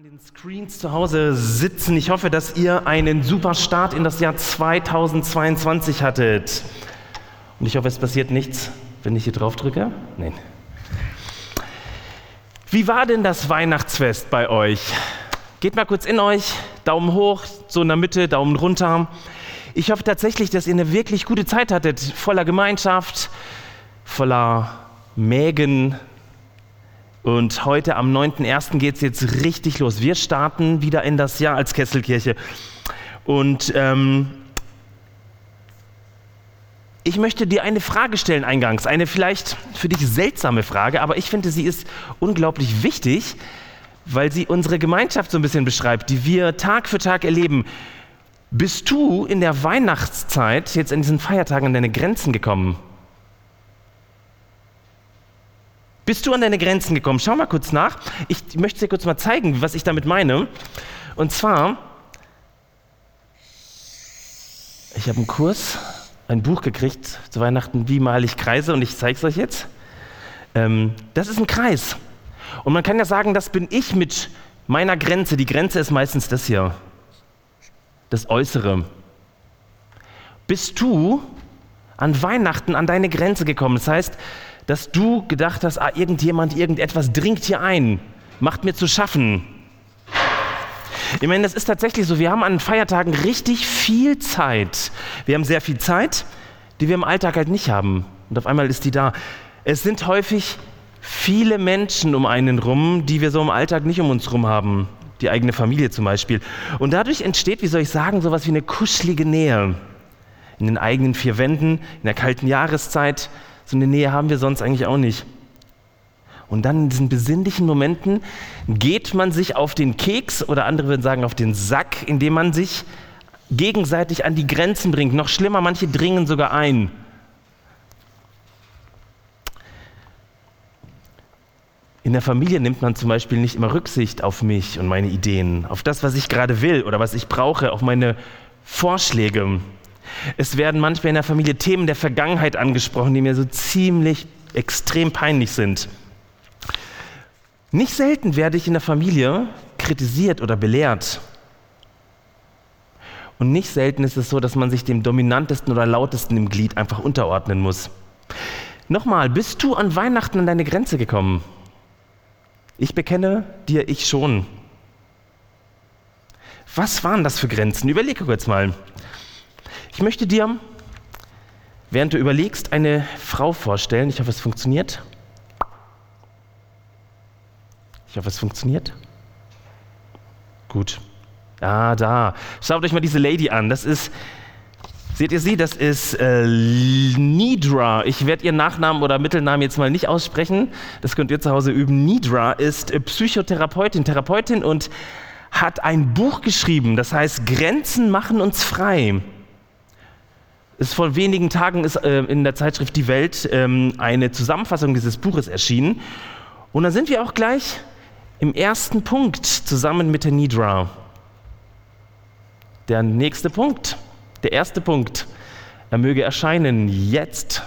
an den Screens zu Hause sitzen. Ich hoffe, dass ihr einen super Start in das Jahr 2022 hattet. Und ich hoffe, es passiert nichts, wenn ich hier drauf drücke. Nein. Wie war denn das Weihnachtsfest bei euch? Geht mal kurz in euch, Daumen hoch, so in der Mitte, Daumen runter. Ich hoffe tatsächlich, dass ihr eine wirklich gute Zeit hattet, voller Gemeinschaft, voller Mägen, und heute am 9.1. geht es jetzt richtig los. Wir starten wieder in das Jahr als Kesselkirche. Und ähm, ich möchte dir eine Frage stellen eingangs, eine vielleicht für dich seltsame Frage, aber ich finde, sie ist unglaublich wichtig, weil sie unsere Gemeinschaft so ein bisschen beschreibt, die wir Tag für Tag erleben. Bist du in der Weihnachtszeit jetzt in diesen Feiertagen an deine Grenzen gekommen? Bist du an deine Grenzen gekommen? Schau mal kurz nach. Ich möchte dir kurz mal zeigen, was ich damit meine. Und zwar, ich habe einen Kurs, ein Buch gekriegt zu Weihnachten, wie male ich Kreise und ich zeige es euch jetzt. Ähm, das ist ein Kreis. Und man kann ja sagen, das bin ich mit meiner Grenze. Die Grenze ist meistens das hier, das Äußere. Bist du an Weihnachten an deine Grenze gekommen? Das heißt, dass du gedacht hast, ah, irgendjemand, irgendetwas dringt hier ein, macht mir zu schaffen. Ich meine, das ist tatsächlich so. Wir haben an Feiertagen richtig viel Zeit. Wir haben sehr viel Zeit, die wir im Alltag halt nicht haben. Und auf einmal ist die da. Es sind häufig viele Menschen um einen rum, die wir so im Alltag nicht um uns rum haben. Die eigene Familie zum Beispiel. Und dadurch entsteht, wie soll ich sagen, sowas wie eine kuschelige Nähe. In den eigenen vier Wänden, in der kalten Jahreszeit, so eine Nähe haben wir sonst eigentlich auch nicht. Und dann in diesen besinnlichen Momenten geht man sich auf den Keks oder andere würden sagen auf den Sack, indem man sich gegenseitig an die Grenzen bringt. Noch schlimmer, manche dringen sogar ein. In der Familie nimmt man zum Beispiel nicht immer Rücksicht auf mich und meine Ideen, auf das, was ich gerade will oder was ich brauche, auf meine Vorschläge. Es werden manchmal in der Familie Themen der Vergangenheit angesprochen, die mir so ziemlich extrem peinlich sind. Nicht selten werde ich in der Familie kritisiert oder belehrt. Und nicht selten ist es so, dass man sich dem dominantesten oder lautesten im Glied einfach unterordnen muss. Nochmal, bist du an Weihnachten an deine Grenze gekommen? Ich bekenne dir, ich schon. Was waren das für Grenzen? Überlege kurz mal. Ich möchte dir, während du überlegst, eine Frau vorstellen. Ich hoffe, es funktioniert. Ich hoffe, es funktioniert. Gut. Ah, da. Schaut euch mal diese Lady an. Das ist, seht ihr sie? Das ist äh, Nidra. Ich werde ihren Nachnamen oder Mittelnamen jetzt mal nicht aussprechen. Das könnt ihr zu Hause üben. Nidra ist Psychotherapeutin, Therapeutin und hat ein Buch geschrieben. Das heißt, Grenzen machen uns frei ist vor wenigen Tagen ist äh, in der Zeitschrift Die Welt ähm, eine Zusammenfassung dieses Buches erschienen. Und da sind wir auch gleich im ersten Punkt zusammen mit der Nidra. Der nächste Punkt, der erste Punkt, er möge erscheinen jetzt.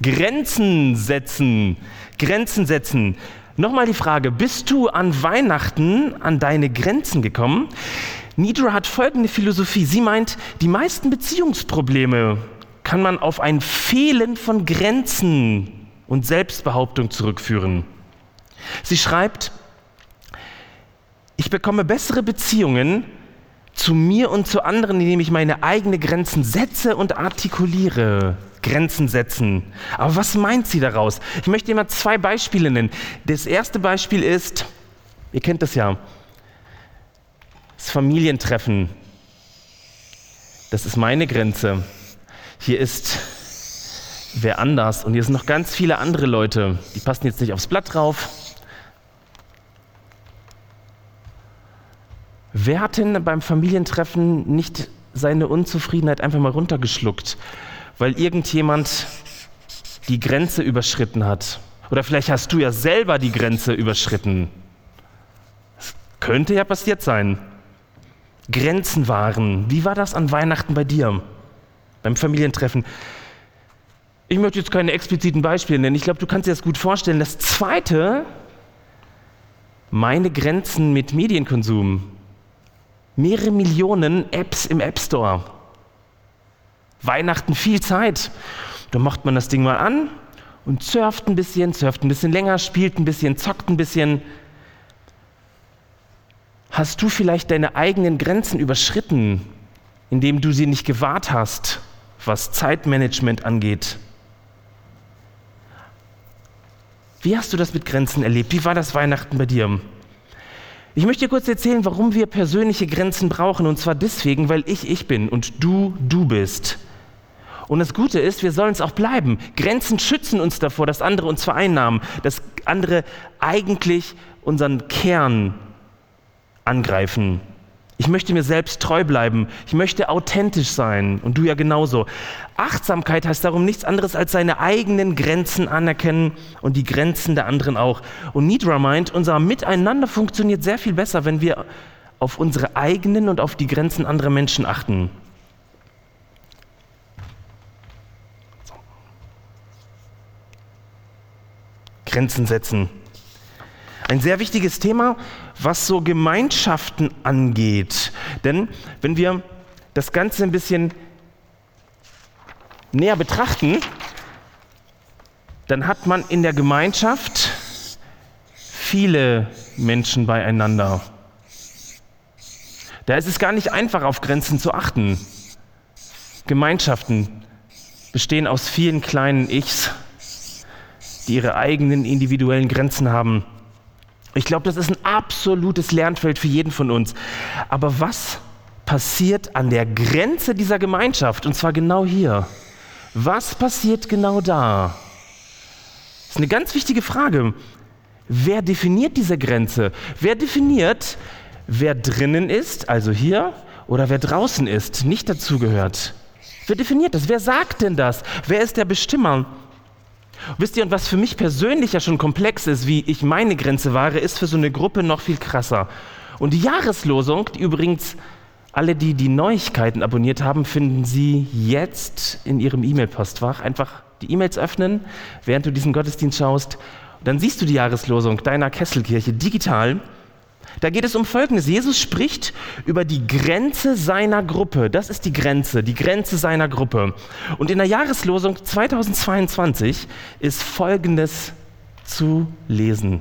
Grenzen setzen, Grenzen setzen. Nochmal die Frage, bist du an Weihnachten an deine Grenzen gekommen? Nidra hat folgende Philosophie. Sie meint, die meisten Beziehungsprobleme kann man auf ein Fehlen von Grenzen und Selbstbehauptung zurückführen. Sie schreibt, ich bekomme bessere Beziehungen zu mir und zu anderen, indem ich meine eigenen Grenzen setze und artikuliere. Grenzen setzen. Aber was meint sie daraus? Ich möchte mal zwei Beispiele nennen. Das erste Beispiel ist, ihr kennt das ja, das Familientreffen. Das ist meine Grenze. Hier ist wer anders und hier sind noch ganz viele andere Leute. Die passen jetzt nicht aufs Blatt drauf. Wer hat denn beim Familientreffen nicht seine Unzufriedenheit einfach mal runtergeschluckt, weil irgendjemand die Grenze überschritten hat? Oder vielleicht hast du ja selber die Grenze überschritten. Das könnte ja passiert sein. Grenzen wahren. Wie war das an Weihnachten bei dir? Beim Familientreffen? Ich möchte jetzt keine expliziten Beispiele nennen. Ich glaube, du kannst dir das gut vorstellen. Das Zweite meine Grenzen mit Medienkonsum. Mehrere Millionen Apps im App Store. Weihnachten viel Zeit. Da macht man das Ding mal an und surft ein bisschen, surft ein bisschen länger, spielt ein bisschen, zockt ein bisschen. Hast du vielleicht deine eigenen Grenzen überschritten, indem du sie nicht gewahrt hast, was Zeitmanagement angeht? Wie hast du das mit Grenzen erlebt? Wie war das Weihnachten bei dir? Ich möchte dir kurz erzählen, warum wir persönliche Grenzen brauchen. Und zwar deswegen, weil ich ich bin und du du bist. Und das Gute ist, wir sollen es auch bleiben. Grenzen schützen uns davor, dass andere uns vereinnahmen, dass andere eigentlich unseren Kern angreifen. Ich möchte mir selbst treu bleiben. Ich möchte authentisch sein. Und du ja genauso. Achtsamkeit heißt darum nichts anderes als seine eigenen Grenzen anerkennen und die Grenzen der anderen auch. Und Nidra meint, unser Miteinander funktioniert sehr viel besser, wenn wir auf unsere eigenen und auf die Grenzen anderer Menschen achten. Grenzen setzen. Ein sehr wichtiges Thema, was so Gemeinschaften angeht. Denn wenn wir das Ganze ein bisschen näher betrachten, dann hat man in der Gemeinschaft viele Menschen beieinander. Da ist es gar nicht einfach, auf Grenzen zu achten. Gemeinschaften bestehen aus vielen kleinen Ichs, die ihre eigenen individuellen Grenzen haben. Ich glaube, das ist ein absolutes Lernfeld für jeden von uns. Aber was passiert an der Grenze dieser Gemeinschaft? Und zwar genau hier. Was passiert genau da? Das ist eine ganz wichtige Frage. Wer definiert diese Grenze? Wer definiert, wer drinnen ist, also hier, oder wer draußen ist, nicht dazugehört? Wer definiert das? Wer sagt denn das? Wer ist der Bestimmer? Wisst ihr, und was für mich persönlich ja schon komplex ist, wie ich meine Grenze wahre, ist für so eine Gruppe noch viel krasser. Und die Jahreslosung, die übrigens alle, die die Neuigkeiten abonniert haben, finden Sie jetzt in Ihrem E-Mail-Postfach. Einfach die E-Mails öffnen, während du diesen Gottesdienst schaust. dann siehst du die Jahreslosung deiner Kesselkirche digital. Da geht es um Folgendes. Jesus spricht über die Grenze seiner Gruppe. Das ist die Grenze, die Grenze seiner Gruppe. Und in der Jahreslosung 2022 ist Folgendes zu lesen.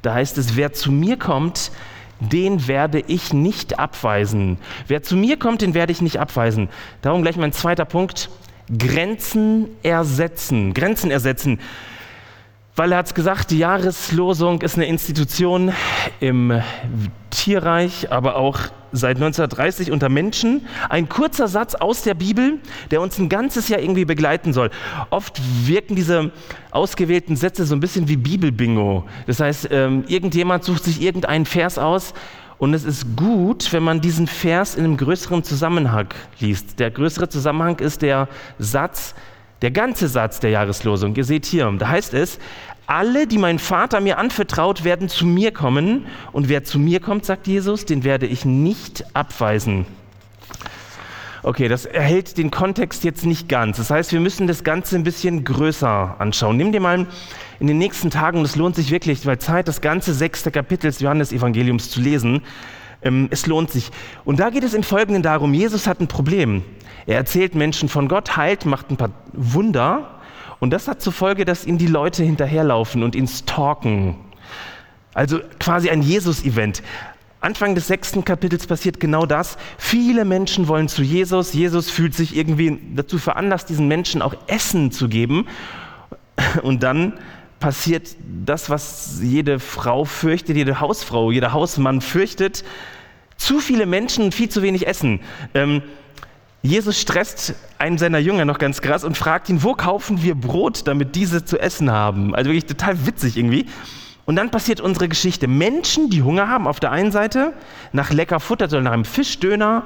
Da heißt es, wer zu mir kommt, den werde ich nicht abweisen. Wer zu mir kommt, den werde ich nicht abweisen. Darum gleich mein zweiter Punkt. Grenzen ersetzen. Grenzen ersetzen weil er hat es gesagt, die Jahreslosung ist eine Institution im Tierreich, aber auch seit 1930 unter Menschen. Ein kurzer Satz aus der Bibel, der uns ein ganzes Jahr irgendwie begleiten soll. Oft wirken diese ausgewählten Sätze so ein bisschen wie Bibelbingo. Das heißt, ähm, irgendjemand sucht sich irgendeinen Vers aus und es ist gut, wenn man diesen Vers in einem größeren Zusammenhang liest. Der größere Zusammenhang ist der Satz, der ganze Satz der Jahreslosung. Ihr seht hier, da heißt es, alle, die mein Vater mir anvertraut, werden zu mir kommen. Und wer zu mir kommt, sagt Jesus, den werde ich nicht abweisen. Okay, das erhält den Kontext jetzt nicht ganz. Das heißt, wir müssen das Ganze ein bisschen größer anschauen. Nimm dir mal in den nächsten Tagen, und es lohnt sich wirklich, weil Zeit, das ganze sechste Kapitel des Johannesevangeliums zu lesen. Ähm, es lohnt sich. Und da geht es im Folgenden darum, Jesus hat ein Problem. Er erzählt Menschen von Gott, heilt, macht ein paar Wunder und das hat zur Folge, dass ihm die Leute hinterherlaufen und ihn stalken. Also quasi ein Jesus-Event. Anfang des sechsten Kapitels passiert genau das. Viele Menschen wollen zu Jesus. Jesus fühlt sich irgendwie dazu veranlasst, diesen Menschen auch Essen zu geben. Und dann passiert das, was jede Frau fürchtet, jede Hausfrau, jeder Hausmann fürchtet. Zu viele Menschen und viel zu wenig Essen. Ähm, Jesus stresst einen seiner Jünger noch ganz krass und fragt ihn, wo kaufen wir Brot, damit diese zu essen haben? Also wirklich total witzig irgendwie. Und dann passiert unsere Geschichte. Menschen, die Hunger haben, auf der einen Seite nach lecker Futter, sondern nach einem Fischdöner.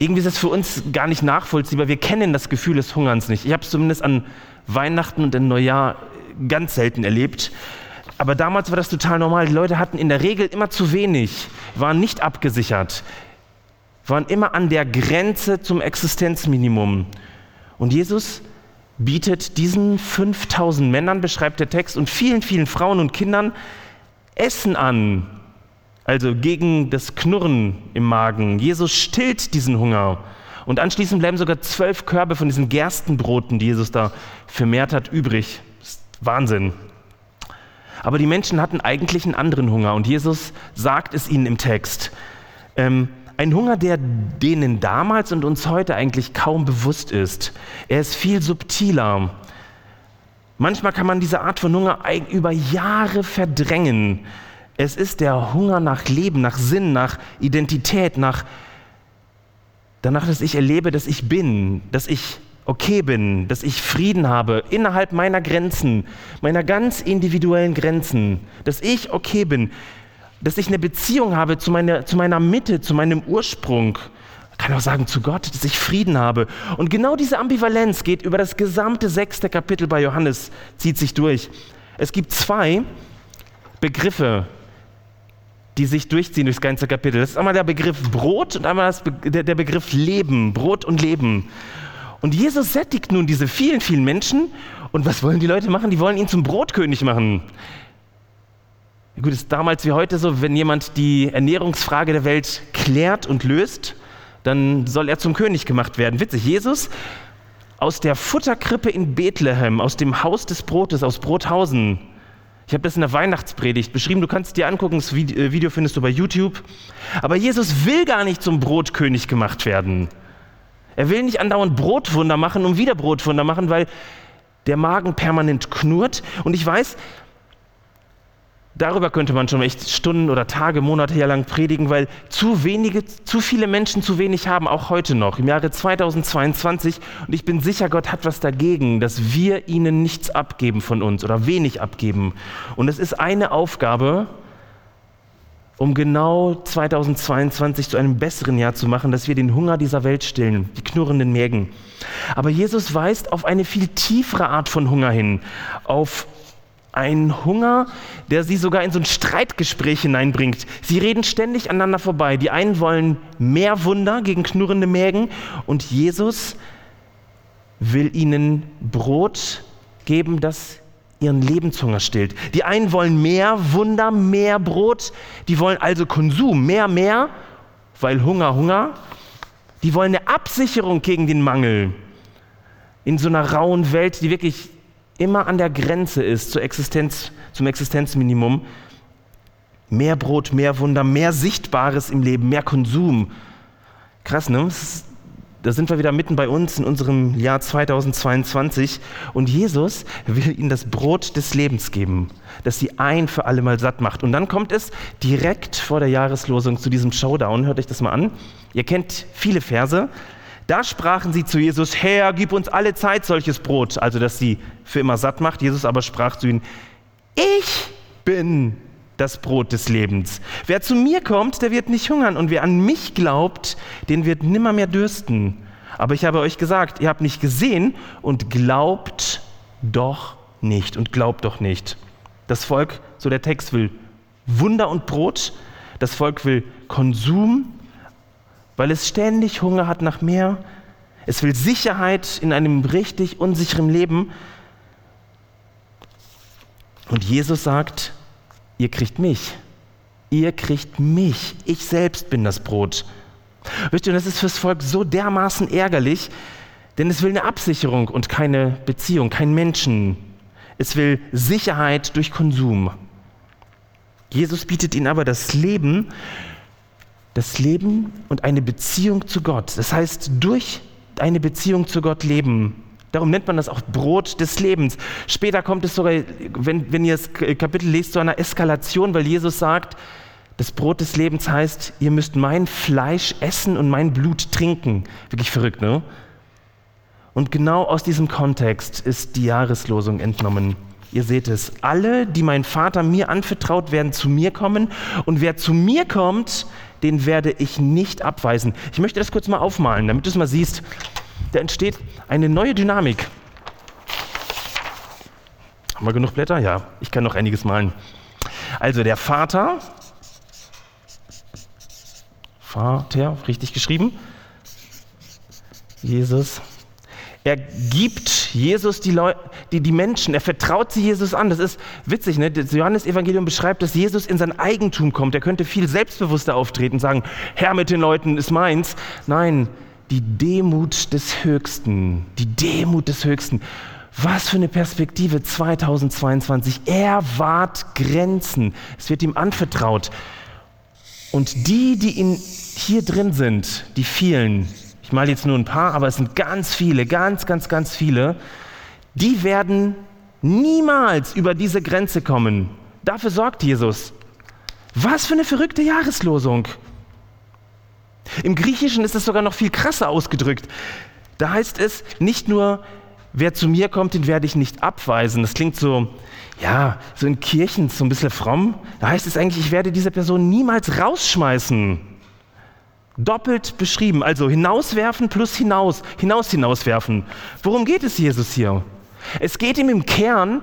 Irgendwie ist das für uns gar nicht nachvollziehbar. Wir kennen das Gefühl des Hungerns nicht. Ich habe es zumindest an Weihnachten und im Neujahr ganz selten erlebt. Aber damals war das total normal. Die Leute hatten in der Regel immer zu wenig, waren nicht abgesichert waren immer an der Grenze zum Existenzminimum. Und Jesus bietet diesen 5000 Männern, beschreibt der Text, und vielen, vielen Frauen und Kindern Essen an. Also gegen das Knurren im Magen. Jesus stillt diesen Hunger. Und anschließend bleiben sogar zwölf Körbe von diesen Gerstenbroten, die Jesus da vermehrt hat, übrig. Wahnsinn. Aber die Menschen hatten eigentlich einen anderen Hunger und Jesus sagt es ihnen im Text. Ähm, ein Hunger, der denen damals und uns heute eigentlich kaum bewusst ist. Er ist viel subtiler. Manchmal kann man diese Art von Hunger über Jahre verdrängen. Es ist der Hunger nach Leben, nach Sinn, nach Identität, nach danach, dass ich erlebe, dass ich bin, dass ich okay bin, dass ich Frieden habe innerhalb meiner Grenzen, meiner ganz individuellen Grenzen, dass ich okay bin dass ich eine Beziehung habe zu meiner, zu meiner Mitte, zu meinem Ursprung. Ich kann auch sagen zu Gott, dass ich Frieden habe. Und genau diese Ambivalenz geht über das gesamte sechste Kapitel bei Johannes, zieht sich durch. Es gibt zwei Begriffe, die sich durchziehen durchs ganze Kapitel. Das ist einmal der Begriff Brot und einmal Be der, der Begriff Leben, Brot und Leben. Und Jesus sättigt nun diese vielen, vielen Menschen. Und was wollen die Leute machen? Die wollen ihn zum Brotkönig machen. Gut, ist damals wie heute so, wenn jemand die Ernährungsfrage der Welt klärt und löst, dann soll er zum König gemacht werden. Witzig, Jesus aus der Futterkrippe in Bethlehem, aus dem Haus des Brotes, aus Brothausen. Ich habe das in der Weihnachtspredigt beschrieben, du kannst es dir angucken, das äh, Video findest du bei YouTube. Aber Jesus will gar nicht zum Brotkönig gemacht werden. Er will nicht andauernd Brotwunder machen und wieder Brotwunder machen, weil der Magen permanent knurrt. Und ich weiß, Darüber könnte man schon echt Stunden oder Tage, Monate lang predigen, weil zu wenige, zu viele Menschen zu wenig haben, auch heute noch, im Jahre 2022. Und ich bin sicher, Gott hat was dagegen, dass wir ihnen nichts abgeben von uns oder wenig abgeben. Und es ist eine Aufgabe, um genau 2022 zu einem besseren Jahr zu machen, dass wir den Hunger dieser Welt stillen, die knurrenden Mägen. Aber Jesus weist auf eine viel tiefere Art von Hunger hin, auf ein Hunger, der sie sogar in so ein Streitgespräch hineinbringt. Sie reden ständig aneinander vorbei. Die einen wollen mehr Wunder gegen knurrende Mägen und Jesus will ihnen Brot geben, das ihren Lebenshunger stillt. Die einen wollen mehr Wunder, mehr Brot. Die wollen also Konsum, mehr, mehr, weil Hunger, Hunger. Die wollen eine Absicherung gegen den Mangel in so einer rauen Welt, die wirklich immer an der Grenze ist zur Existenz, zum Existenzminimum, mehr Brot, mehr Wunder, mehr Sichtbares im Leben, mehr Konsum. Krass, ne? Da sind wir wieder mitten bei uns in unserem Jahr 2022 und Jesus will ihnen das Brot des Lebens geben, das sie ein für alle Mal satt macht. Und dann kommt es direkt vor der Jahreslosung zu diesem Showdown. Hört euch das mal an. Ihr kennt viele Verse. Da sprachen sie zu Jesus, Herr, gib uns alle Zeit solches Brot, also dass sie für immer satt macht. Jesus aber sprach zu ihnen, ich bin das Brot des Lebens. Wer zu mir kommt, der wird nicht hungern und wer an mich glaubt, den wird nimmer mehr dürsten. Aber ich habe euch gesagt, ihr habt nicht gesehen und glaubt doch nicht und glaubt doch nicht. Das Volk, so der Text will Wunder und Brot, das Volk will Konsum weil es ständig Hunger hat nach mehr. Es will Sicherheit in einem richtig unsicheren Leben. Und Jesus sagt, ihr kriegt mich. Ihr kriegt mich. Ich selbst bin das Brot. Wisst ihr, das ist fürs Volk so dermaßen ärgerlich, denn es will eine Absicherung und keine Beziehung, kein Menschen. Es will Sicherheit durch Konsum. Jesus bietet ihnen aber das Leben das Leben und eine Beziehung zu Gott. Das heißt, durch eine Beziehung zu Gott leben. Darum nennt man das auch Brot des Lebens. Später kommt es sogar, wenn, wenn ihr das Kapitel lest, zu einer Eskalation, weil Jesus sagt, das Brot des Lebens heißt, ihr müsst mein Fleisch essen und mein Blut trinken. Wirklich verrückt, ne? Und genau aus diesem Kontext ist die Jahreslosung entnommen. Ihr seht es, alle, die mein Vater mir anvertraut, werden zu mir kommen. Und wer zu mir kommt, den werde ich nicht abweisen. Ich möchte das kurz mal aufmalen, damit du es mal siehst. Da entsteht eine neue Dynamik. Haben wir genug Blätter? Ja, ich kann noch einiges malen. Also der Vater, Vater, richtig geschrieben, Jesus, er gibt Jesus die, Leu die, die Menschen, er vertraut sie Jesus an. Das ist witzig, ne? das Johannes-Evangelium beschreibt, dass Jesus in sein Eigentum kommt. Er könnte viel selbstbewusster auftreten und sagen, Herr mit den Leuten ist meins. Nein, die Demut des Höchsten, die Demut des Höchsten. Was für eine Perspektive 2022. Er wahrt Grenzen. Es wird ihm anvertraut. Und die, die in, hier drin sind, die vielen, ich male jetzt nur ein paar, aber es sind ganz viele, ganz, ganz, ganz viele, die werden niemals über diese Grenze kommen. Dafür sorgt Jesus. Was für eine verrückte Jahreslosung. Im Griechischen ist es sogar noch viel krasser ausgedrückt. Da heißt es nicht nur, wer zu mir kommt, den werde ich nicht abweisen. Das klingt so, ja, so in Kirchen so ein bisschen fromm. Da heißt es eigentlich, ich werde diese Person niemals rausschmeißen. Doppelt beschrieben, also hinauswerfen plus hinaus, hinaus hinauswerfen. Worum geht es Jesus hier? Es geht ihm im Kern,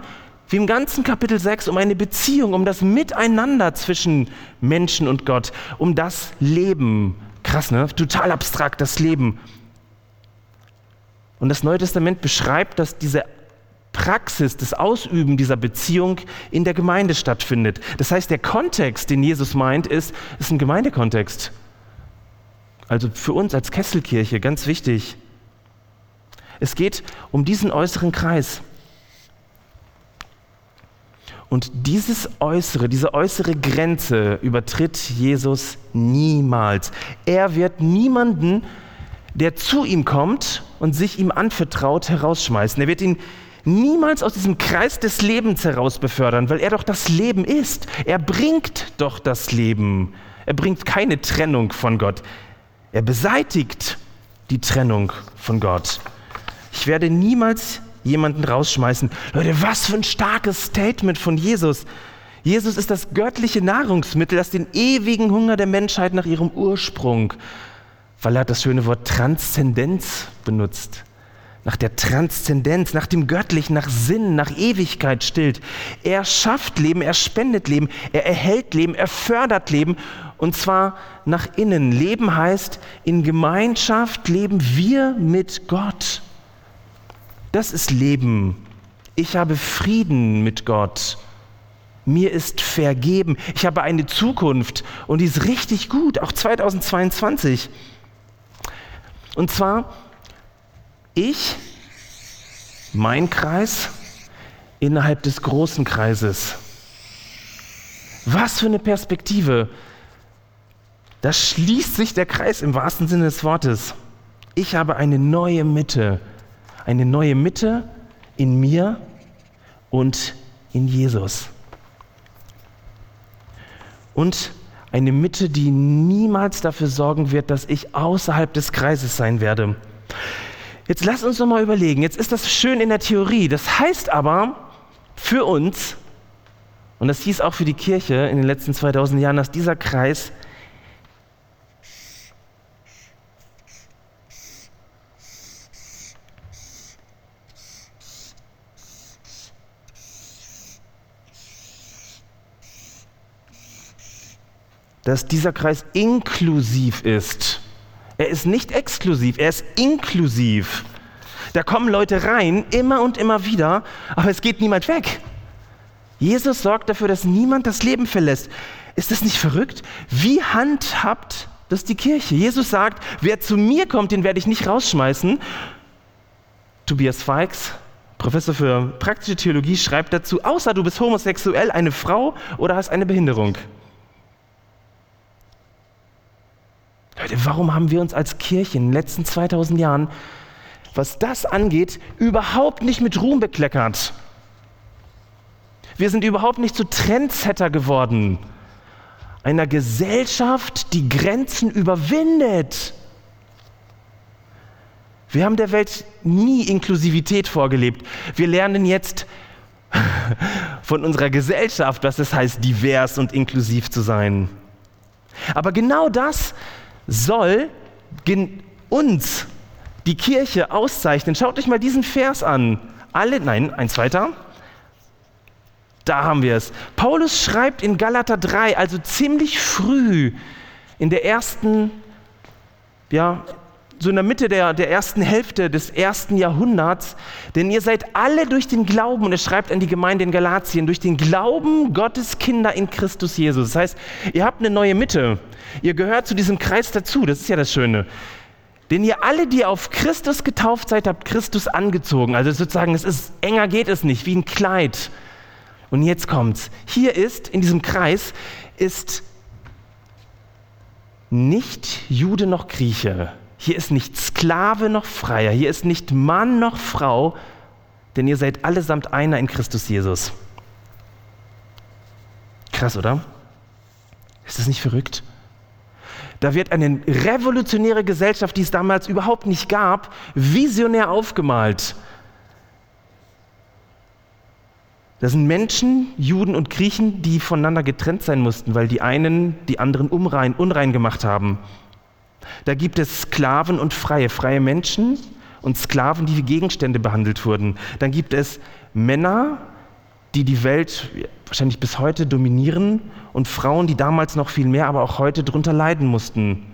wie im ganzen Kapitel 6, um eine Beziehung, um das Miteinander zwischen Menschen und Gott, um das Leben. Krass, ne? Total abstrakt, das Leben. Und das Neue Testament beschreibt, dass diese Praxis, das Ausüben dieser Beziehung in der Gemeinde stattfindet. Das heißt, der Kontext, den Jesus meint, ist, ist ein Gemeindekontext. Also für uns als Kesselkirche ganz wichtig. Es geht um diesen äußeren Kreis. Und dieses äußere, diese äußere Grenze übertritt Jesus niemals. Er wird niemanden der zu ihm kommt und sich ihm anvertraut, herausschmeißen. Er wird ihn niemals aus diesem Kreis des Lebens heraus befördern, weil er doch das Leben ist. Er bringt doch das Leben. Er bringt keine Trennung von Gott. Er beseitigt die Trennung von Gott. Ich werde niemals jemanden rausschmeißen. Leute, was für ein starkes Statement von Jesus. Jesus ist das göttliche Nahrungsmittel, das den ewigen Hunger der Menschheit nach ihrem Ursprung weil er das schöne Wort Transzendenz benutzt. Nach der Transzendenz, nach dem Göttlichen, nach Sinn, nach Ewigkeit stillt. Er schafft Leben, er spendet Leben, er erhält Leben, er fördert Leben und zwar nach innen. Leben heißt, in Gemeinschaft leben wir mit Gott. Das ist Leben. Ich habe Frieden mit Gott. Mir ist vergeben. Ich habe eine Zukunft und die ist richtig gut, auch 2022. Und zwar ich, mein Kreis, innerhalb des großen Kreises. Was für eine Perspektive. Da schließt sich der Kreis im wahrsten Sinne des Wortes. Ich habe eine neue Mitte. Eine neue Mitte in mir und in Jesus. Und eine Mitte, die niemals dafür sorgen wird, dass ich außerhalb des Kreises sein werde. Jetzt lass uns noch mal überlegen. Jetzt ist das schön in der Theorie. Das heißt aber für uns, und das hieß auch für die Kirche in den letzten 2000 Jahren, dass dieser Kreis dass dieser Kreis inklusiv ist. Er ist nicht exklusiv, er ist inklusiv. Da kommen Leute rein, immer und immer wieder, aber es geht niemand weg. Jesus sorgt dafür, dass niemand das Leben verlässt. Ist das nicht verrückt? Wie handhabt das die Kirche? Jesus sagt, wer zu mir kommt, den werde ich nicht rausschmeißen. Tobias Feix, Professor für praktische Theologie, schreibt dazu, außer du bist homosexuell, eine Frau oder hast eine Behinderung. Leute, warum haben wir uns als Kirche in den letzten 2000 Jahren, was das angeht, überhaupt nicht mit Ruhm bekleckert? Wir sind überhaupt nicht zu Trendsetter geworden. Einer Gesellschaft, die Grenzen überwindet. Wir haben der Welt nie Inklusivität vorgelebt. Wir lernen jetzt von unserer Gesellschaft, was es heißt, divers und inklusiv zu sein. Aber genau das soll uns, die Kirche, auszeichnen. Schaut euch mal diesen Vers an. Alle, nein, eins weiter. Da haben wir es. Paulus schreibt in Galater 3, also ziemlich früh in der ersten, ja, so in der Mitte der, der ersten Hälfte des ersten Jahrhunderts, denn ihr seid alle durch den Glauben, und er schreibt an die Gemeinde in Galatien, durch den Glauben Gottes Kinder in Christus Jesus. Das heißt, ihr habt eine neue Mitte. Ihr gehört zu diesem Kreis dazu. Das ist ja das Schöne. Denn ihr alle, die auf Christus getauft seid, habt Christus angezogen. Also sozusagen, es ist enger geht es nicht, wie ein Kleid. Und jetzt kommt's. Hier ist, in diesem Kreis, ist nicht Jude noch Grieche. Hier ist nicht Sklave noch Freier. Hier ist nicht Mann noch Frau, denn ihr seid allesamt einer in Christus Jesus. Krass, oder? Ist das nicht verrückt? Da wird eine revolutionäre Gesellschaft, die es damals überhaupt nicht gab, visionär aufgemalt. Das sind Menschen, Juden und Griechen, die voneinander getrennt sein mussten, weil die einen die anderen unrein, unrein gemacht haben. Da gibt es Sklaven und Freie, freie Menschen und Sklaven, die wie Gegenstände behandelt wurden. Dann gibt es Männer, die die Welt wahrscheinlich bis heute dominieren und Frauen, die damals noch viel mehr, aber auch heute darunter leiden mussten.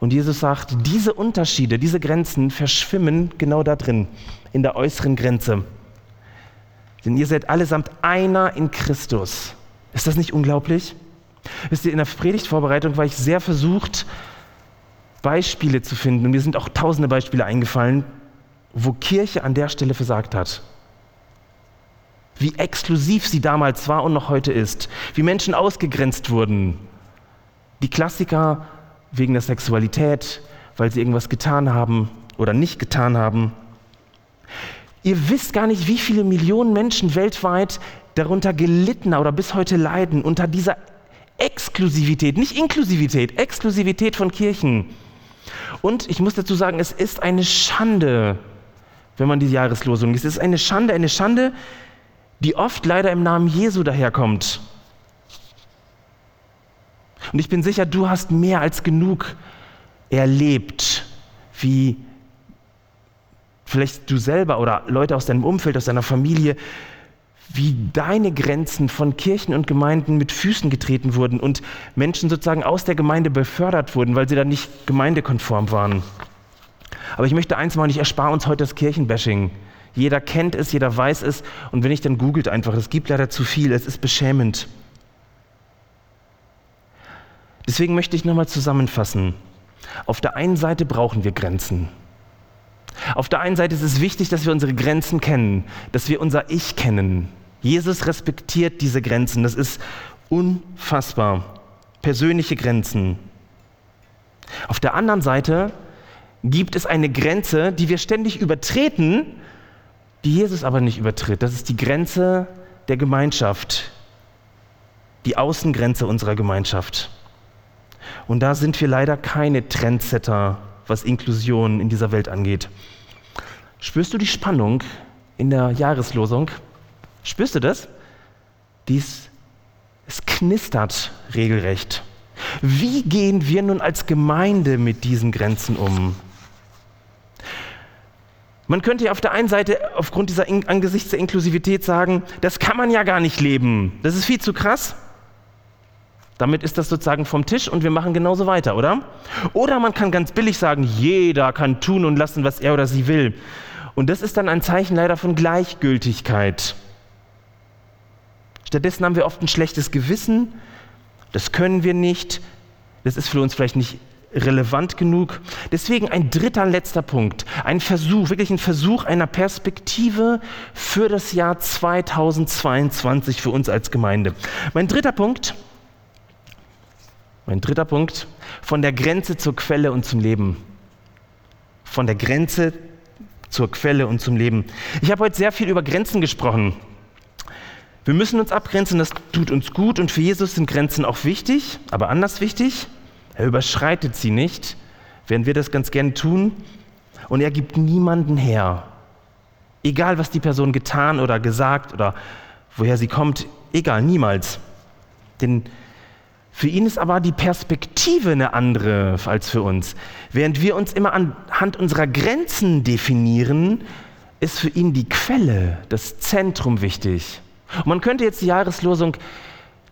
Und Jesus sagt, diese Unterschiede, diese Grenzen verschwimmen genau da drin, in der äußeren Grenze. Denn ihr seid allesamt einer in Christus. Ist das nicht unglaublich? Wisst ihr, in der Predigtvorbereitung war ich sehr versucht, Beispiele zu finden. Und mir sind auch tausende Beispiele eingefallen, wo Kirche an der Stelle versagt hat. Wie exklusiv sie damals war und noch heute ist. Wie Menschen ausgegrenzt wurden. Die Klassiker wegen der Sexualität, weil sie irgendwas getan haben oder nicht getan haben. Ihr wisst gar nicht, wie viele Millionen Menschen weltweit darunter gelitten oder bis heute leiden, unter dieser Exklusivität, nicht Inklusivität, Exklusivität von Kirchen. Und ich muss dazu sagen, es ist eine Schande, wenn man die Jahreslosung liest. Es ist eine Schande, eine Schande, die oft leider im Namen Jesu daherkommt. Und ich bin sicher, du hast mehr als genug erlebt, wie vielleicht du selber oder Leute aus deinem Umfeld, aus deiner Familie, wie deine Grenzen von Kirchen und Gemeinden mit Füßen getreten wurden und Menschen sozusagen aus der Gemeinde befördert wurden, weil sie dann nicht gemeindekonform waren. Aber ich möchte eins machen, ich erspare uns heute das Kirchenbashing. Jeder kennt es, jeder weiß es und wenn ich dann googelt einfach, es gibt leider zu viel, es ist beschämend. Deswegen möchte ich nochmal zusammenfassen. Auf der einen Seite brauchen wir Grenzen. Auf der einen Seite ist es wichtig, dass wir unsere Grenzen kennen, dass wir unser Ich kennen. Jesus respektiert diese Grenzen. Das ist unfassbar. Persönliche Grenzen. Auf der anderen Seite gibt es eine Grenze, die wir ständig übertreten, die Jesus aber nicht übertritt. Das ist die Grenze der Gemeinschaft, die Außengrenze unserer Gemeinschaft. Und da sind wir leider keine Trendsetter was Inklusion in dieser Welt angeht. Spürst du die Spannung in der Jahreslosung? Spürst du das? Dies, es knistert regelrecht. Wie gehen wir nun als Gemeinde mit diesen Grenzen um? Man könnte ja auf der einen Seite aufgrund dieser angesichts der Inklusivität sagen, das kann man ja gar nicht leben. Das ist viel zu krass. Damit ist das sozusagen vom Tisch und wir machen genauso weiter, oder? Oder man kann ganz billig sagen, jeder kann tun und lassen, was er oder sie will. Und das ist dann ein Zeichen leider von Gleichgültigkeit. Stattdessen haben wir oft ein schlechtes Gewissen, das können wir nicht, das ist für uns vielleicht nicht relevant genug. Deswegen ein dritter letzter Punkt, ein Versuch, wirklich ein Versuch einer Perspektive für das Jahr 2022 für uns als Gemeinde. Mein dritter Punkt, mein dritter Punkt, von der Grenze zur Quelle und zum Leben. Von der Grenze zur Quelle und zum Leben. Ich habe heute sehr viel über Grenzen gesprochen. Wir müssen uns abgrenzen, das tut uns gut und für Jesus sind Grenzen auch wichtig, aber anders wichtig. Er überschreitet sie nicht, während wir das ganz gern tun. Und er gibt niemanden her. Egal, was die Person getan oder gesagt oder woher sie kommt, egal, niemals. Denn für ihn ist aber die Perspektive eine andere als für uns. Während wir uns immer anhand unserer Grenzen definieren, ist für ihn die Quelle, das Zentrum wichtig. Und man könnte jetzt die Jahreslosung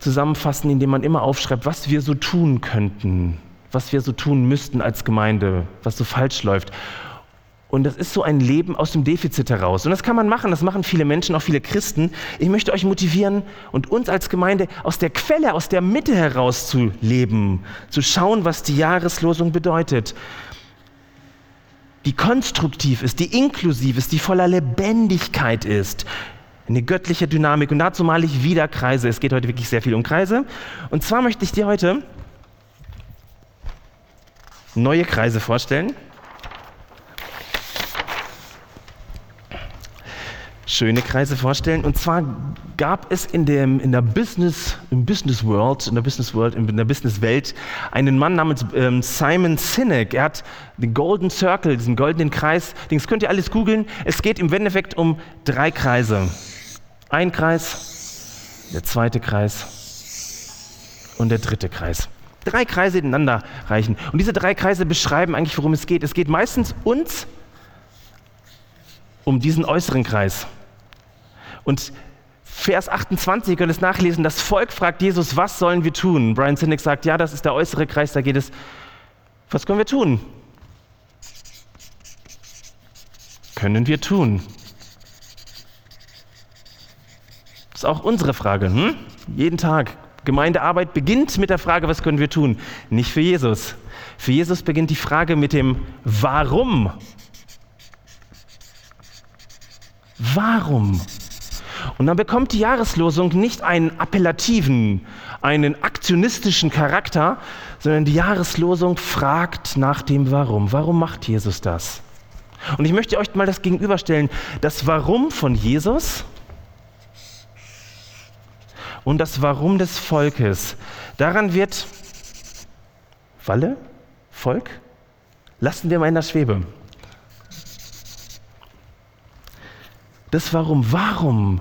zusammenfassen, indem man immer aufschreibt, was wir so tun könnten, was wir so tun müssten als Gemeinde, was so falsch läuft. Und das ist so ein Leben aus dem Defizit heraus. Und das kann man machen, das machen viele Menschen, auch viele Christen. Ich möchte euch motivieren und uns als Gemeinde aus der Quelle, aus der Mitte heraus zu leben, zu schauen, was die Jahreslosung bedeutet. Die konstruktiv ist, die inklusiv ist, die voller Lebendigkeit ist. Eine göttliche Dynamik. Und dazu male ich wieder Kreise. Es geht heute wirklich sehr viel um Kreise. Und zwar möchte ich dir heute neue Kreise vorstellen. schöne Kreise vorstellen. Und zwar gab es in, dem, in der Business, im Business World, in der Business World, in der Business Welt einen Mann namens ähm, Simon Sinek. Er hat den Golden Circle, diesen goldenen Kreis. Das könnt ihr alles googeln. Es geht im Endeffekt um drei Kreise. Ein Kreis, der zweite Kreis und der dritte Kreis. Drei Kreise ineinander reichen. Und diese drei Kreise beschreiben eigentlich, worum es geht. Es geht meistens uns um diesen äußeren Kreis. Und Vers 28, ihr könnt es nachlesen, das Volk fragt Jesus, was sollen wir tun? Brian Sinek sagt, ja, das ist der äußere Kreis, da geht es, was können wir tun? Können wir tun? Das ist auch unsere Frage. Hm? Jeden Tag. Gemeindearbeit beginnt mit der Frage, was können wir tun? Nicht für Jesus. Für Jesus beginnt die Frage mit dem Warum. Warum? Und dann bekommt die Jahreslosung nicht einen appellativen, einen aktionistischen Charakter, sondern die Jahreslosung fragt nach dem Warum. Warum macht Jesus das? Und ich möchte euch mal das gegenüberstellen. Das Warum von Jesus und das Warum des Volkes. Daran wird Walle, Volk, lassen wir mal in der Schwebe. Das Warum, warum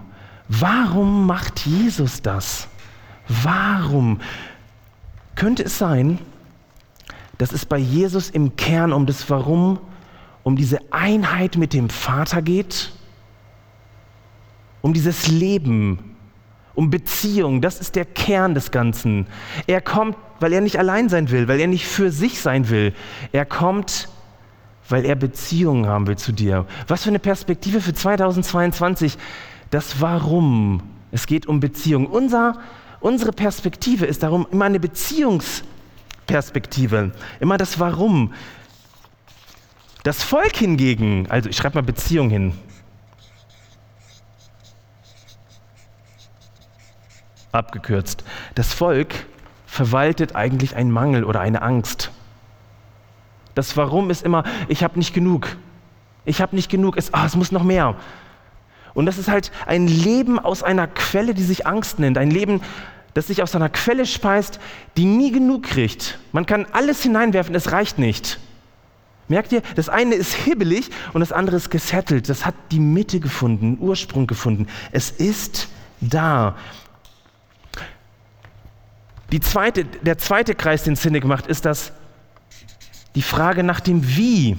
Warum macht Jesus das? Warum? Könnte es sein, dass es bei Jesus im Kern um das Warum, um diese Einheit mit dem Vater geht? Um dieses Leben, um Beziehung, das ist der Kern des Ganzen. Er kommt, weil er nicht allein sein will, weil er nicht für sich sein will. Er kommt, weil er Beziehungen haben will zu dir. Was für eine Perspektive für 2022 das Warum. Es geht um Beziehung. Unser, unsere Perspektive ist darum immer eine Beziehungsperspektive, immer das Warum. Das Volk hingegen, also ich schreibe mal Beziehung hin. Abgekürzt. Das Volk verwaltet eigentlich einen Mangel oder eine Angst. Das Warum ist immer, ich habe nicht genug. Ich habe nicht genug. Es, oh, es muss noch mehr. Und das ist halt ein Leben aus einer Quelle, die sich Angst nennt. Ein Leben, das sich aus einer Quelle speist, die nie genug kriegt. Man kann alles hineinwerfen, es reicht nicht. Merkt ihr, das eine ist hibbelig und das andere ist gesettelt. Das hat die Mitte gefunden, Ursprung gefunden. Es ist da. Zweite, der zweite Kreis, den Cynic macht, ist das die Frage nach dem Wie.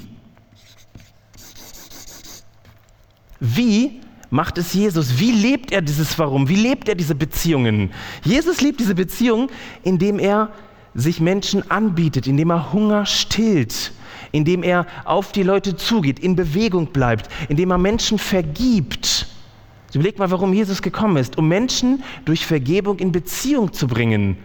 Wie macht es Jesus? Wie lebt er dieses Warum? Wie lebt er diese Beziehungen? Jesus lebt diese Beziehungen, indem er sich Menschen anbietet, indem er Hunger stillt, indem er auf die Leute zugeht, in Bewegung bleibt, indem er Menschen vergibt. Überlegt mal, warum Jesus gekommen ist, um Menschen durch Vergebung in Beziehung zu bringen.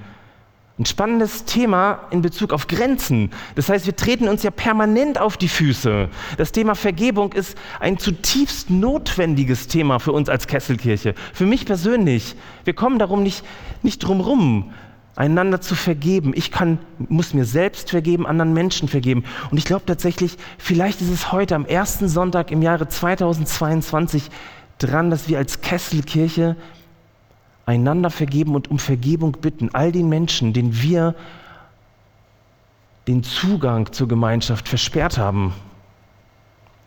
Ein spannendes Thema in Bezug auf Grenzen. Das heißt, wir treten uns ja permanent auf die Füße. Das Thema Vergebung ist ein zutiefst notwendiges Thema für uns als Kesselkirche. Für mich persönlich. Wir kommen darum nicht, nicht drum rum, einander zu vergeben. Ich kann, muss mir selbst vergeben, anderen Menschen vergeben. Und ich glaube tatsächlich, vielleicht ist es heute am ersten Sonntag im Jahre 2022 dran, dass wir als Kesselkirche einander vergeben und um Vergebung bitten, all den Menschen, denen wir den Zugang zur Gemeinschaft versperrt haben.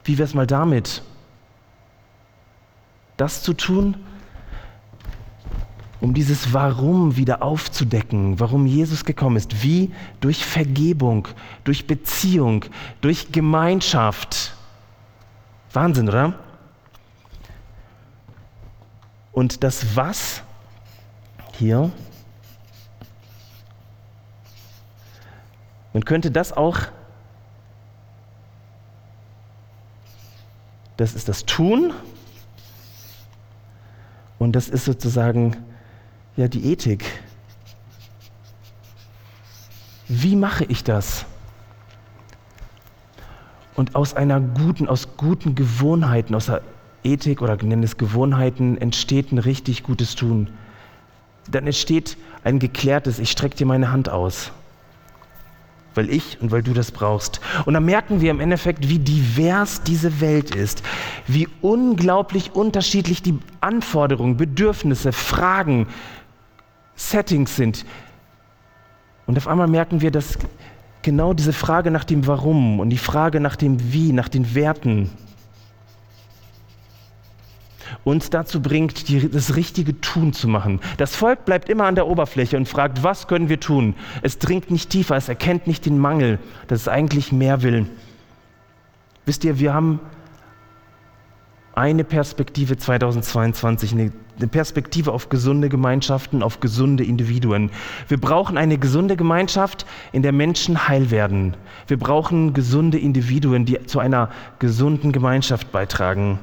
Wie wäre es mal damit? Das zu tun, um dieses Warum wieder aufzudecken, warum Jesus gekommen ist. Wie? Durch Vergebung, durch Beziehung, durch Gemeinschaft. Wahnsinn, oder? Und das Was Man könnte das auch, das ist das Tun und das ist sozusagen ja die Ethik. Wie mache ich das? Und aus einer guten, aus guten Gewohnheiten, aus der Ethik oder nennen es Gewohnheiten, entsteht ein richtig gutes Tun. Dann entsteht ein geklärtes, ich strecke dir meine Hand aus. Weil ich und weil du das brauchst. Und dann merken wir im Endeffekt, wie divers diese Welt ist, wie unglaublich unterschiedlich die Anforderungen, Bedürfnisse, Fragen, Settings sind. Und auf einmal merken wir, dass genau diese Frage nach dem Warum und die Frage nach dem Wie, nach den Werten uns dazu bringt, die, das richtige Tun zu machen. Das Volk bleibt immer an der Oberfläche und fragt, was können wir tun? Es dringt nicht tiefer, es erkennt nicht den Mangel, dass es eigentlich mehr will. Wisst ihr, wir haben eine Perspektive 2022, eine Perspektive auf gesunde Gemeinschaften, auf gesunde Individuen. Wir brauchen eine gesunde Gemeinschaft, in der Menschen heil werden. Wir brauchen gesunde Individuen, die zu einer gesunden Gemeinschaft beitragen.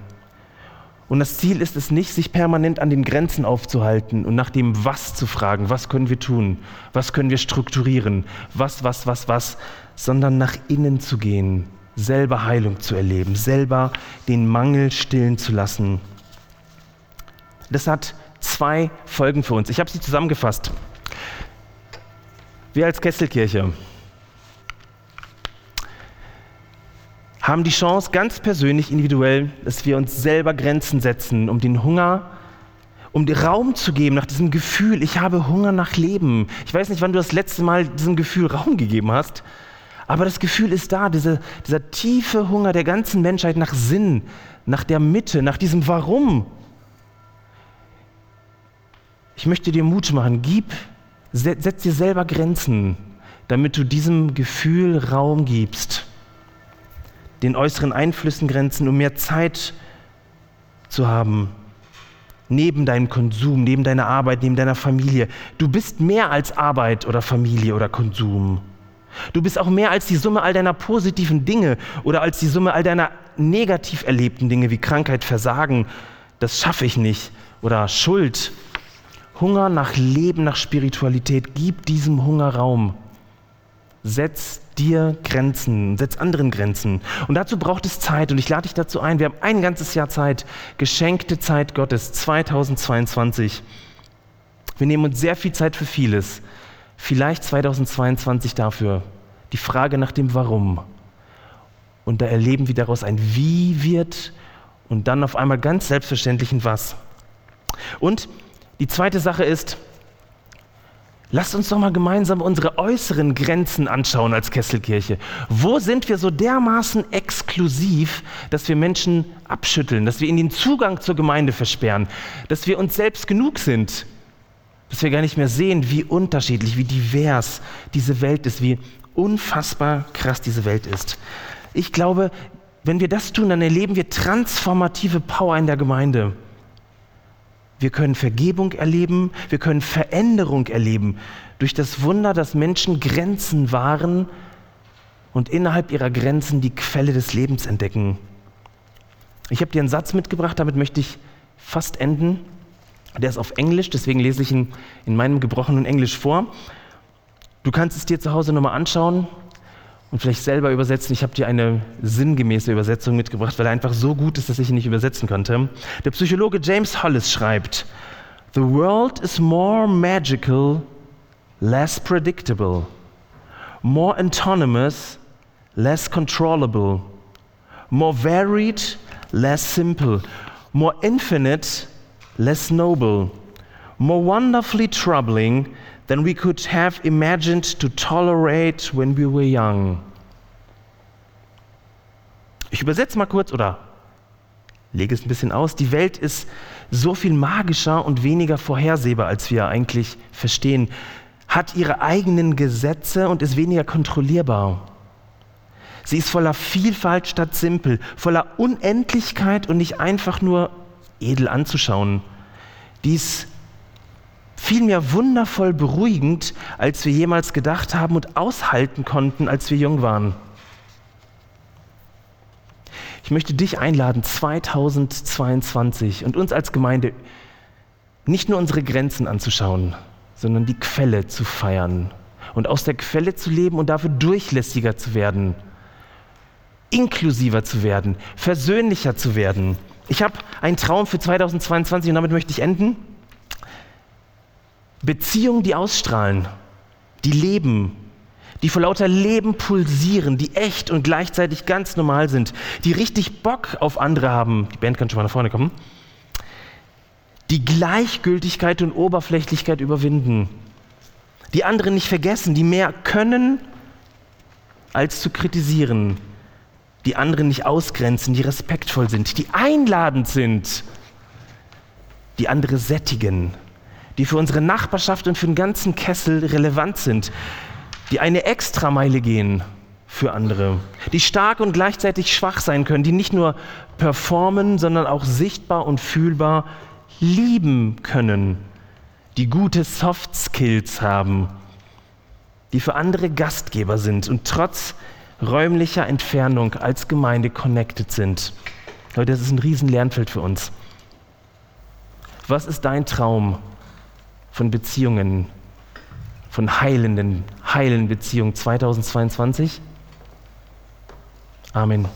Und das Ziel ist es nicht, sich permanent an den Grenzen aufzuhalten und nach dem Was zu fragen, was können wir tun, was können wir strukturieren, was, was, was, was, sondern nach innen zu gehen, selber Heilung zu erleben, selber den Mangel stillen zu lassen. Das hat zwei Folgen für uns. Ich habe sie zusammengefasst. Wir als Kesselkirche haben die Chance, ganz persönlich, individuell, dass wir uns selber Grenzen setzen, um den Hunger, um Raum zu geben nach diesem Gefühl, ich habe Hunger nach Leben. Ich weiß nicht, wann du das letzte Mal diesem Gefühl Raum gegeben hast. Aber das Gefühl ist da, diese, dieser tiefe Hunger der ganzen Menschheit nach Sinn, nach der Mitte, nach diesem Warum. Ich möchte dir Mut machen, gib, setz dir selber Grenzen, damit du diesem Gefühl Raum gibst, den äußeren Einflüssen Grenzen, um mehr Zeit zu haben, neben deinem Konsum, neben deiner Arbeit, neben deiner Familie. Du bist mehr als Arbeit oder Familie oder Konsum. Du bist auch mehr als die Summe all deiner positiven Dinge oder als die Summe all deiner negativ erlebten Dinge wie Krankheit, Versagen, das schaffe ich nicht oder Schuld. Hunger nach Leben, nach Spiritualität, gib diesem Hunger Raum. Setz dir Grenzen, setz anderen Grenzen. Und dazu braucht es Zeit und ich lade dich dazu ein. Wir haben ein ganzes Jahr Zeit, geschenkte Zeit Gottes 2022. Wir nehmen uns sehr viel Zeit für vieles vielleicht 2022 dafür die Frage nach dem Warum. Und da erleben wir daraus ein Wie wird und dann auf einmal ganz selbstverständlich ein Was. Und die zweite Sache ist, lasst uns doch mal gemeinsam unsere äußeren Grenzen anschauen als Kesselkirche. Wo sind wir so dermaßen exklusiv, dass wir Menschen abschütteln, dass wir ihnen den Zugang zur Gemeinde versperren, dass wir uns selbst genug sind? dass wir gar nicht mehr sehen, wie unterschiedlich, wie divers diese Welt ist, wie unfassbar krass diese Welt ist. Ich glaube, wenn wir das tun, dann erleben wir transformative Power in der Gemeinde. Wir können Vergebung erleben, wir können Veränderung erleben durch das Wunder, dass Menschen Grenzen wahren und innerhalb ihrer Grenzen die Quelle des Lebens entdecken. Ich habe dir einen Satz mitgebracht, damit möchte ich fast enden. Der ist auf Englisch, deswegen lese ich ihn in meinem gebrochenen Englisch vor. Du kannst es dir zu Hause nochmal anschauen und vielleicht selber übersetzen. Ich habe dir eine sinngemäße Übersetzung mitgebracht, weil er einfach so gut ist, dass ich ihn nicht übersetzen konnte. Der Psychologe James Hollis schreibt, The world is more magical, less predictable, more autonomous, less controllable, more varied, less simple, more infinite, less noble, more wonderfully troubling than we could have imagined to tolerate when we were young. Ich übersetze mal kurz oder lege es ein bisschen aus. Die Welt ist so viel magischer und weniger vorhersehbar, als wir eigentlich verstehen, hat ihre eigenen Gesetze und ist weniger kontrollierbar. Sie ist voller Vielfalt statt simpel, voller Unendlichkeit und nicht einfach nur edel anzuschauen. Dies vielmehr wundervoll beruhigend, als wir jemals gedacht haben und aushalten konnten, als wir jung waren. Ich möchte dich einladen, 2022 und uns als Gemeinde nicht nur unsere Grenzen anzuschauen, sondern die Quelle zu feiern und aus der Quelle zu leben und dafür durchlässiger zu werden, inklusiver zu werden, versöhnlicher zu werden. Ich habe einen Traum für 2022 und damit möchte ich enden. Beziehungen, die ausstrahlen, die leben, die vor lauter Leben pulsieren, die echt und gleichzeitig ganz normal sind, die richtig Bock auf andere haben. Die Band kann schon mal nach vorne kommen. Die Gleichgültigkeit und Oberflächlichkeit überwinden. Die anderen nicht vergessen, die mehr können als zu kritisieren. Die anderen nicht ausgrenzen, die respektvoll sind, die einladend sind, die andere sättigen die für unsere Nachbarschaft und für den ganzen Kessel relevant sind, die eine Extrameile gehen für andere, die stark und gleichzeitig schwach sein können, die nicht nur performen, sondern auch sichtbar und fühlbar lieben können, die gute Soft Skills haben, die für andere Gastgeber sind und trotz räumlicher Entfernung als Gemeinde connected sind. Leute, das ist ein riesen Lernfeld für uns. Was ist dein Traum von Beziehungen, von heilenden, heilen Beziehungen 2022. Amen.